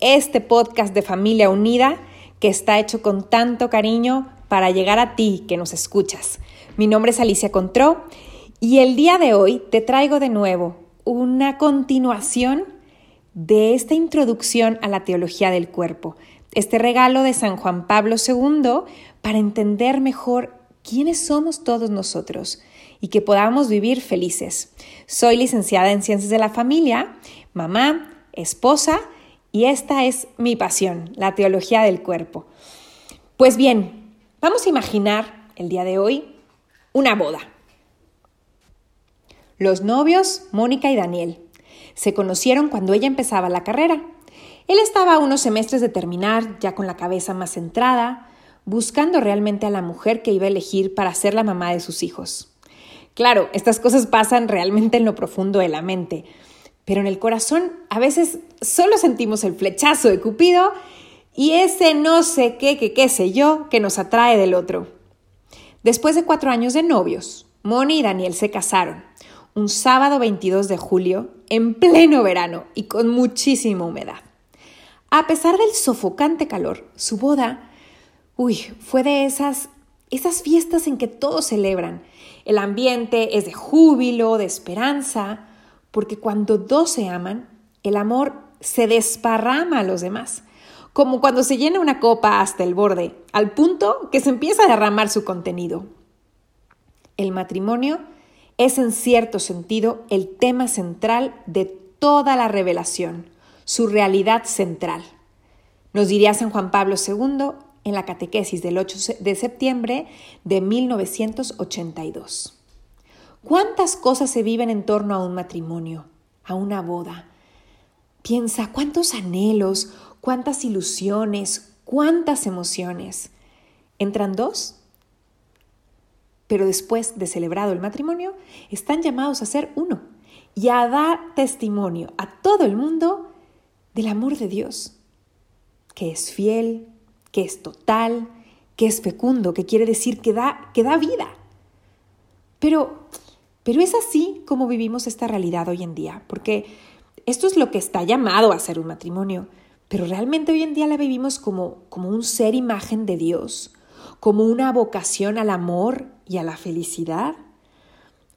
este podcast de Familia Unida que está hecho con tanto cariño para llegar a ti que nos escuchas. Mi nombre es Alicia Contró y el día de hoy te traigo de nuevo una continuación de esta introducción a la teología del cuerpo, este regalo de San Juan Pablo II para entender mejor quiénes somos todos nosotros y que podamos vivir felices. Soy licenciada en Ciencias de la Familia, mamá, esposa y esta es mi pasión, la teología del cuerpo. Pues bien, vamos a imaginar el día de hoy una boda. Los novios, Mónica y Daniel, se conocieron cuando ella empezaba la carrera. Él estaba a unos semestres de terminar, ya con la cabeza más centrada, buscando realmente a la mujer que iba a elegir para ser la mamá de sus hijos. Claro, estas cosas pasan realmente en lo profundo de la mente, pero en el corazón a veces solo sentimos el flechazo de Cupido y ese no sé qué, qué, qué sé yo, que nos atrae del otro. Después de cuatro años de novios, Moni y Daniel se casaron un sábado 22 de julio, en pleno verano y con muchísima humedad. A pesar del sofocante calor, su boda, uy, fue de esas, esas fiestas en que todos celebran, el ambiente es de júbilo, de esperanza, porque cuando dos se aman, el amor se desparrama a los demás, como cuando se llena una copa hasta el borde, al punto que se empieza a derramar su contenido. El matrimonio es en cierto sentido el tema central de toda la revelación, su realidad central. Nos diría San Juan Pablo II en la catequesis del 8 de septiembre de 1982. ¿Cuántas cosas se viven en torno a un matrimonio, a una boda? Piensa cuántos anhelos, cuántas ilusiones, cuántas emociones. ¿Entran dos? Pero después de celebrado el matrimonio, están llamados a ser uno y a dar testimonio a todo el mundo del amor de Dios, que es fiel, que es total, que es fecundo, que quiere decir que da, que da vida. Pero, pero es así como vivimos esta realidad hoy en día, porque esto es lo que está llamado a ser un matrimonio, pero realmente hoy en día la vivimos como, como un ser imagen de Dios, como una vocación al amor y a la felicidad.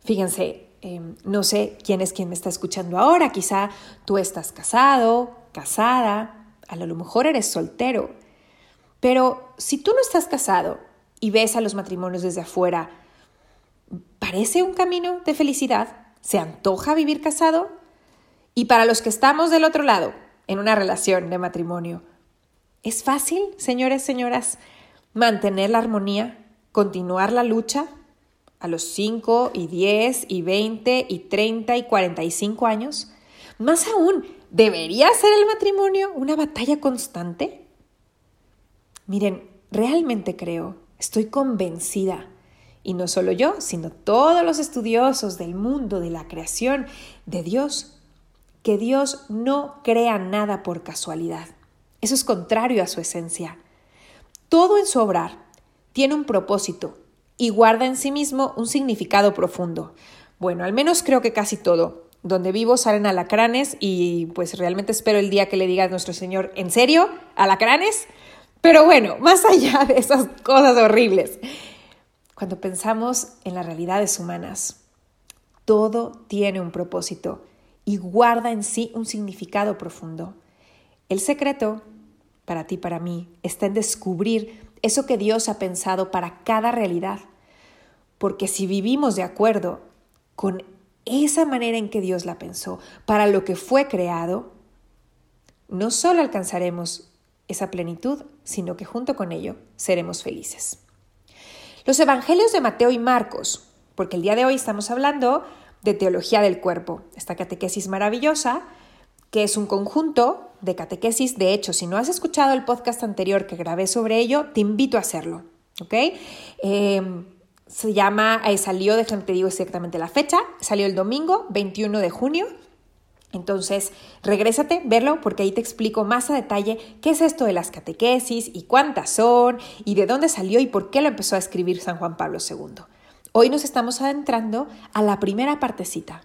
Fíjense, em, no sé quién es quien me está escuchando ahora, quizá tú estás casado, casada, a lo mejor eres soltero, pero si tú no estás casado y ves a los matrimonios desde afuera, ¿parece un camino de felicidad? ¿Se antoja vivir casado? Y para los que estamos del otro lado, en una relación de matrimonio, ¿es fácil, señores, señoras, mantener la armonía, continuar la lucha a los 5 y 10 y 20 y 30 y 45 años? Más aún, ¿debería ser el matrimonio una batalla constante? Miren, realmente creo, estoy convencida, y no solo yo, sino todos los estudiosos del mundo, de la creación, de Dios, que Dios no crea nada por casualidad. Eso es contrario a su esencia. Todo en su obrar tiene un propósito y guarda en sí mismo un significado profundo. Bueno, al menos creo que casi todo. Donde vivo salen alacranes y pues realmente espero el día que le diga a nuestro Señor, ¿en serio? ¿Alacranes? Pero bueno, más allá de esas cosas horribles, cuando pensamos en las realidades humanas, todo tiene un propósito y guarda en sí un significado profundo. El secreto, para ti, para mí, está en descubrir eso que Dios ha pensado para cada realidad. Porque si vivimos de acuerdo con esa manera en que Dios la pensó, para lo que fue creado, no solo alcanzaremos esa plenitud, sino que junto con ello seremos felices. Los evangelios de Mateo y Marcos, porque el día de hoy estamos hablando de teología del cuerpo, esta catequesis maravillosa, que es un conjunto de catequesis. De hecho, si no has escuchado el podcast anterior que grabé sobre ello, te invito a hacerlo. ¿Ok? Em, se llama, eh, salió, déjame te digo exactamente la fecha, salió el domingo 21 de junio. Entonces, regrésate, verlo, porque ahí te explico más a detalle qué es esto de las catequesis y cuántas son y de dónde salió y por qué lo empezó a escribir San Juan Pablo II. Hoy nos estamos adentrando a la primera partecita,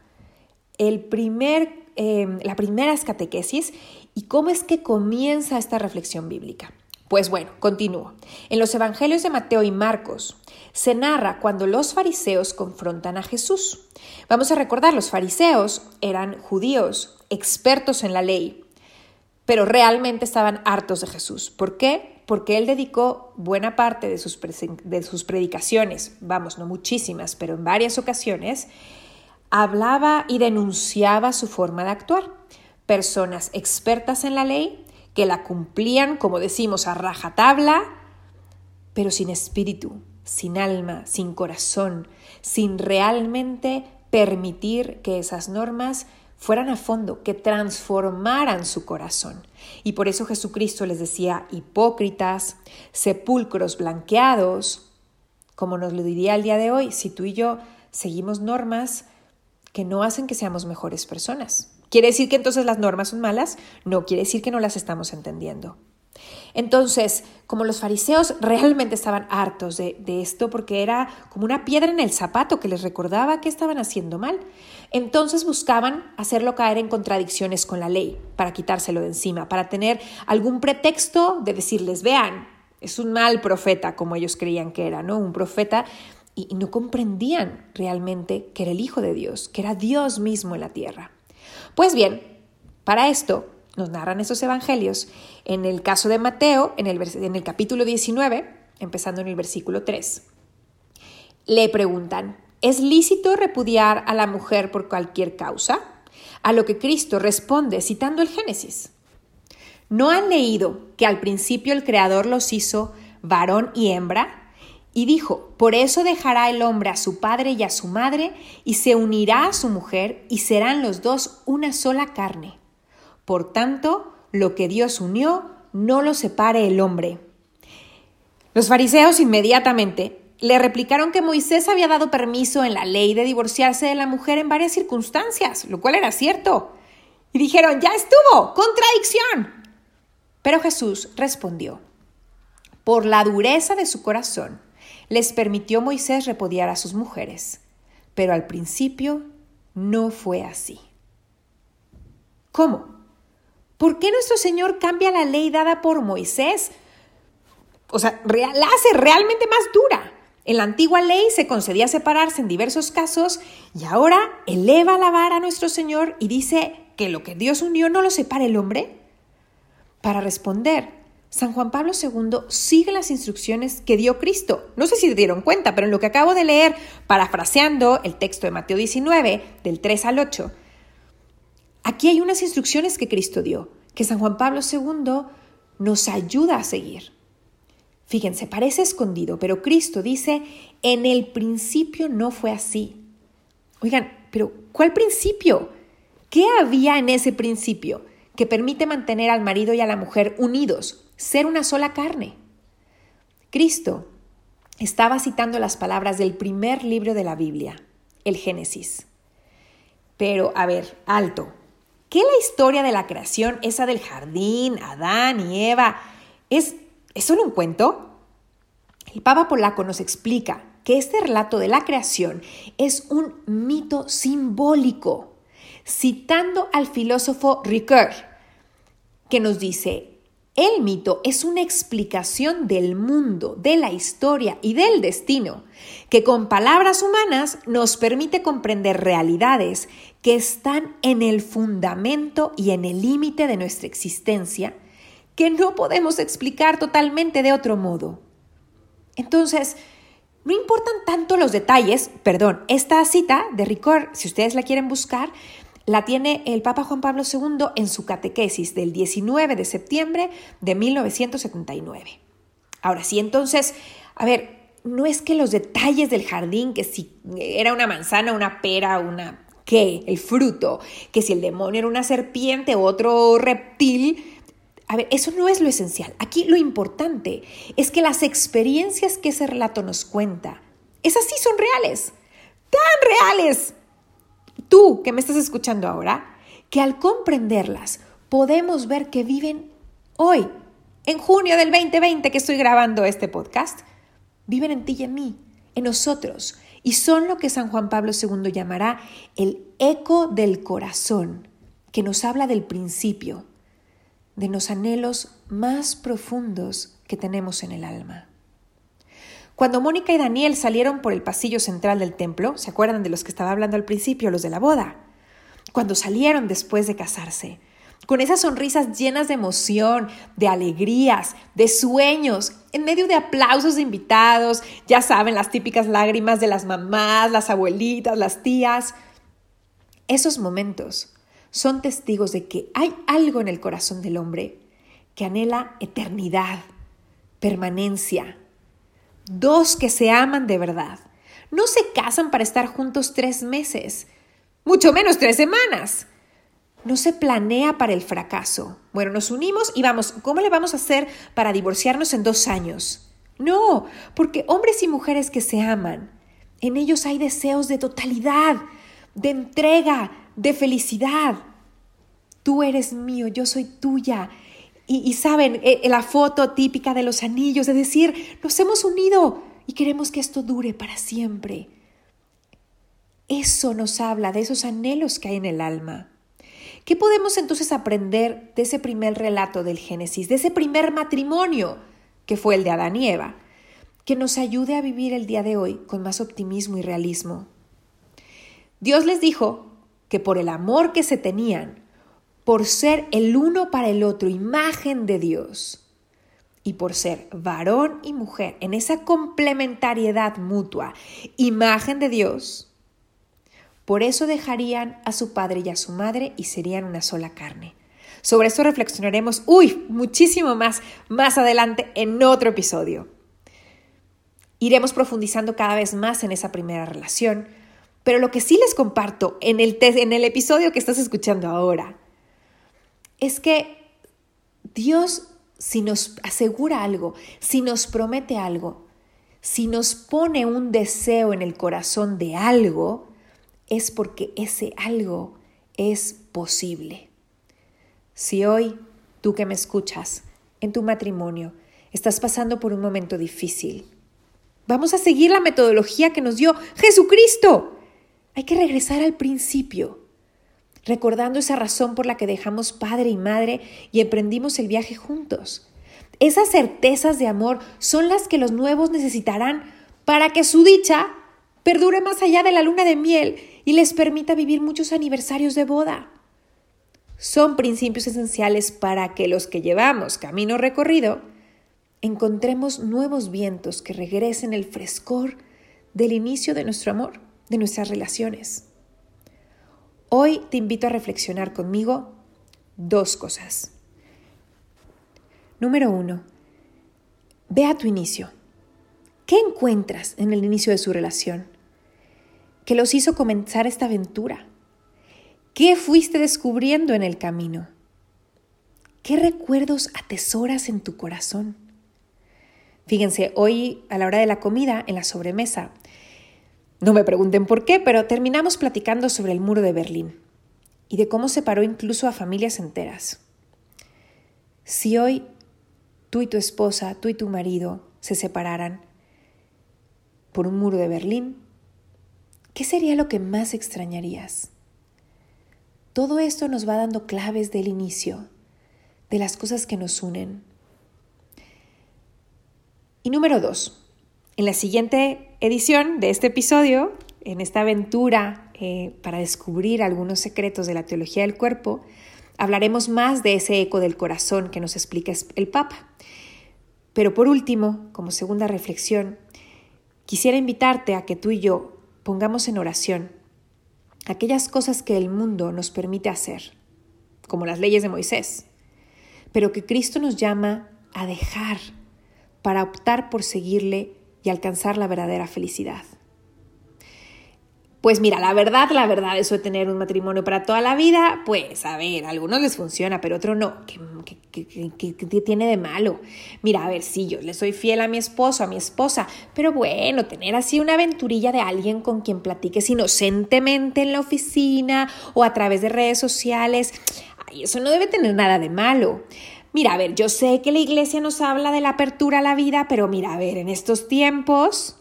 el primer, em, la primera catequesis y cómo es que comienza esta reflexión bíblica. Pues bueno, continúo. En los evangelios de Mateo y Marcos se narra cuando los fariseos confrontan a Jesús. Vamos a recordar, los fariseos eran judíos, expertos en la ley, pero realmente estaban hartos de Jesús. ¿Por qué? Porque él dedicó buena parte de sus, predicaciones, vamos, no muchísimas, pero en varias ocasiones, hablaba y denunciaba su forma de actuar. Personas expertas en la ley que la cumplían, como decimos, a rajatabla, pero sin espíritu, sin alma, sin corazón, sin realmente permitir que esas normas fueran a fondo, que transformaran su corazón. Y por eso Jesucristo les decía hipócritas, sepulcros blanqueados, como nos lo diría el día de hoy, si tú y yo seguimos normas que no hacen que seamos mejores personas. ¿Quiere decir que entonces las normas son malas? No, quiere decir que no las estamos entendiendo. Entonces, como los fariseos realmente estaban hartos de, de, esto porque era como una piedra en el zapato que les recordaba que estaban haciendo mal, entonces buscaban hacerlo caer en contradicciones con la ley para quitárselo de encima, para tener algún pretexto de decirles, vean, es un mal profeta como ellos creían que era, ¿no? Un profeta y no comprendían realmente que era el Hijo de Dios, que era Dios mismo en la tierra. Pues bien, para esto nos narran esos evangelios. En el caso de Mateo, en el, en el capítulo 19, empezando en el versículo 3, le preguntan, ¿es lícito repudiar a la mujer por cualquier causa? A lo que Cristo responde citando el Génesis. ¿No han leído que al principio el Creador los hizo varón y hembra? Y dijo, por eso dejará el hombre a su padre y a su madre, y se unirá a su mujer, y serán los dos una sola carne. Por tanto, lo que Dios unió, no lo separe el hombre. Los fariseos inmediatamente le replicaron que Moisés había dado permiso en la ley de divorciarse de la mujer en varias circunstancias, lo cual era cierto. Y dijeron, ya estuvo, contradicción. Pero Jesús respondió, por la dureza de su corazón, les permitió Moisés repudiar a sus mujeres, pero al principio no fue así. ¿Cómo? ¿Por qué nuestro Señor cambia la ley dada por Moisés? O sea, la hace realmente más dura. En la antigua ley se concedía separarse en diversos casos y ahora eleva la vara a nuestro Señor y dice que lo que Dios unió no lo separa el hombre. Para responder, San Juan Pablo II sigue las instrucciones que dio Cristo. No sé si se dieron cuenta, pero en lo que acabo de leer, parafraseando el texto de Mateo 19, del 3 al 8, aquí hay unas instrucciones que Cristo dio, que San Juan Pablo II nos ayuda a seguir. Fíjense, parece escondido, pero Cristo dice, en el principio no fue así. Oigan, pero ¿cuál principio? ¿Qué había en ese principio que permite mantener al marido y a la mujer unidos, ser una sola carne. Cristo estaba citando las palabras del primer libro de la Biblia, el Génesis. Pero, a ver, alto. ¿Qué la historia de la creación, esa del jardín, Adán y Eva, es, es solo un cuento? El Papa Polaco nos explica que este relato de la creación es un mito simbólico, citando al filósofo Ricoeur, que nos dice, el mito es una explicación del mundo, de la historia y del destino, que con palabras humanas nos permite comprender realidades que están en el fundamento y en el límite de nuestra existencia, que no podemos explicar totalmente de otro modo. Entonces, no importan tanto los detalles, perdón, esta cita de Ricord, si ustedes la quieren buscar, la tiene el Papa Juan Pablo II en su catequesis del 19 de septiembre de 1979. Ahora sí, entonces, a ver, no es que los detalles del jardín, que si era una manzana, una pera, una... ¿Qué? El fruto, que si el demonio era una serpiente o otro reptil, A ver, eso no es lo esencial. Aquí lo importante es que las experiencias que ese relato nos cuenta, esas sí son reales, tan reales. Tú que me estás escuchando ahora, que al comprenderlas podemos ver que viven hoy, en junio del 2020 que estoy grabando este podcast, viven en ti y en mí, en nosotros, y son lo que San Juan Pablo II llamará el eco del corazón, que nos habla del principio, de los anhelos más profundos que tenemos en el alma. Cuando Mónica y Daniel salieron por el pasillo central del templo, ¿se acuerdan de los que estaba hablando al principio, los de la boda? Cuando salieron después de casarse, con esas sonrisas llenas de emoción, de alegrías, de sueños, en medio de aplausos de invitados, ya saben, las típicas lágrimas de las mamás, las abuelitas, las tías. Esos momentos son testigos de que hay algo en el corazón del hombre que anhela eternidad, permanencia. Dos que se aman de verdad. No se casan para estar juntos tres meses, mucho menos tres semanas. No se planea para el fracaso. Bueno, nos unimos y vamos, ¿cómo le vamos a hacer para divorciarnos en dos años? No, porque hombres y mujeres que se aman, en ellos hay deseos de totalidad, de entrega, de felicidad. Tú eres mío, yo soy tuya. Y, saben, eh, eh, la foto típica de los anillos, de decir, nos hemos unido y queremos que esto dure para siempre. Eso nos habla de esos anhelos que hay en el alma. ¿Qué podemos entonces aprender de ese primer relato del Génesis, de ese primer matrimonio que fue el de Adán y Eva, que nos ayude a vivir el día de hoy con más optimismo y realismo? Dios les dijo que por el amor que se tenían, por ser el uno para el otro, imagen de Dios, y por ser varón y mujer en esa complementariedad mutua, imagen de Dios, por eso dejarían a su padre y a su madre y serían una sola carne. Sobre esto reflexionaremos, uy, muchísimo más más adelante en otro episodio. Iremos profundizando cada vez más en esa primera relación, pero lo que sí les comparto en el, en el episodio que estás escuchando ahora es que Dios, si nos asegura algo, si nos promete algo, si nos pone un deseo en el corazón de algo, es porque ese algo es posible. Si hoy, tú que me escuchas, en tu matrimonio, estás pasando por un momento difícil, vamos a seguir la metodología que nos dio Jesucristo. Hay que regresar al principio, recordando esa razón por la que dejamos padre y madre y emprendimos el viaje juntos. Esas certezas de amor son las que los nuevos necesitarán para que su dicha perdure más allá de la luna de miel y les permita vivir muchos aniversarios de boda. Son principios esenciales para que los que llevamos camino recorrido encontremos nuevos vientos que regresen el frescor del inicio de nuestro amor de nuestras relaciones. Hoy te invito a reflexionar conmigo dos cosas. Número uno, ve a tu inicio. ¿Qué encuentras en el inicio de su relación? ¿Qué los hizo comenzar esta aventura? ¿Qué fuiste descubriendo en el camino? ¿Qué recuerdos atesoras en tu corazón? Fíjense, hoy a la hora de la comida, en la sobremesa, no me pregunten por qué, pero terminamos platicando sobre el muro de Berlín y de cómo separó incluso a familias enteras. Si hoy tú y tu esposa, tú y tu marido se separaran por un muro de Berlín, ¿qué sería lo que más extrañarías? Todo esto nos va dando claves del inicio, de las cosas que nos unen. Y número dos, en la siguiente edición de este episodio, en esta aventura eh, para descubrir algunos secretos de la teología del cuerpo, hablaremos más de ese eco del corazón que nos explica el Papa. Pero por último, como segunda reflexión, quisiera invitarte a que tú y yo pongamos en oración aquellas cosas que el mundo nos permite hacer, como las leyes de Moisés, pero que Cristo nos llama a dejar para optar por seguirle alcanzar la verdadera felicidad. Pues mira, la verdad, la verdad, eso de tener un matrimonio para toda la vida, pues a ver, a algunos les funciona, pero a otros no. ¿Qué, tiene de malo? Mira, a ver, sí, yo le soy fiel a mi esposo, a mi esposa, pero bueno, tener así una aventurilla de alguien con quien platiques inocentemente en la oficina o a través de redes sociales, eso no debe tener nada de malo. Mira, a ver, yo sé que la iglesia nos habla de la apertura a la vida, pero mira, a ver, en estos tiempos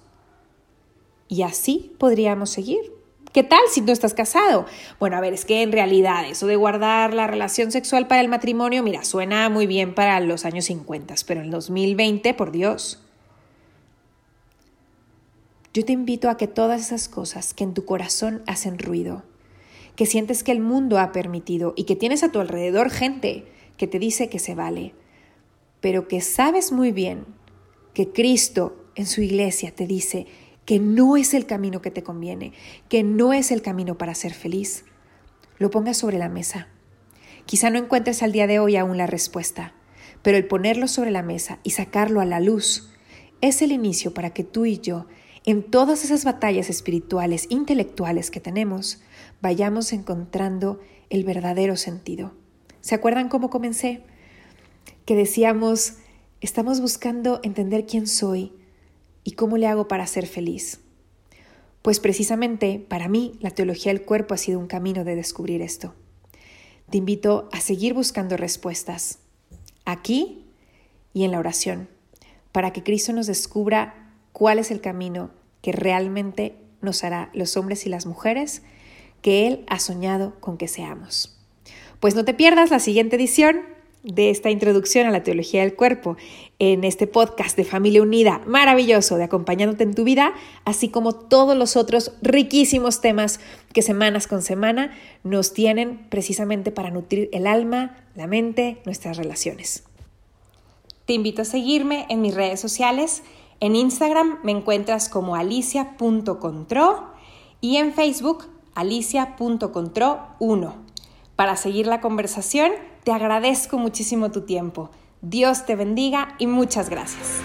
y así podríamos seguir. ¿Qué tal si no estás casado? Bueno, a ver, es que en realidad eso de guardar la relación sexual para el matrimonio, mira, suena muy bien para los años 50, pero en el 2020, por Dios. Yo te invito a que todas esas cosas que en tu corazón hacen ruido, que sientes que el mundo ha permitido y que tienes a tu alrededor gente que te dice que se vale, pero que sabes muy bien que Cristo en su iglesia te dice que no es el camino que te conviene, que no es el camino para ser feliz, lo pongas sobre la mesa. Quizá no encuentres al día de hoy aún la respuesta, pero el ponerlo sobre la mesa y sacarlo a la luz es el inicio para que tú y yo, en todas esas batallas espirituales, intelectuales que tenemos, vayamos encontrando el verdadero sentido. ¿Se acuerdan cómo comencé? Que decíamos, estamos buscando entender quién soy, ¿Y cómo le hago para ser feliz? Pues precisamente para mí la teología del cuerpo ha sido un camino de descubrir esto. Te invito a seguir buscando respuestas aquí y en la oración, para que Cristo nos descubra cuál es el camino que realmente nos hará los hombres y las mujeres que Él ha soñado con que seamos. Pues no te pierdas la siguiente edición de esta introducción a la teología del cuerpo en este podcast de Familia Unida maravilloso de acompañándote en tu vida, así como todos los otros riquísimos temas que semanas con semana nos tienen precisamente para nutrir el alma, la mente, nuestras relaciones. Te invito a seguirme en mis redes sociales. En Instagram me encuentras como alicia.contro y en Facebook alicia.contro1. Para seguir la conversación, te agradezco muchísimo tu tiempo. Dios te bendiga y muchas gracias.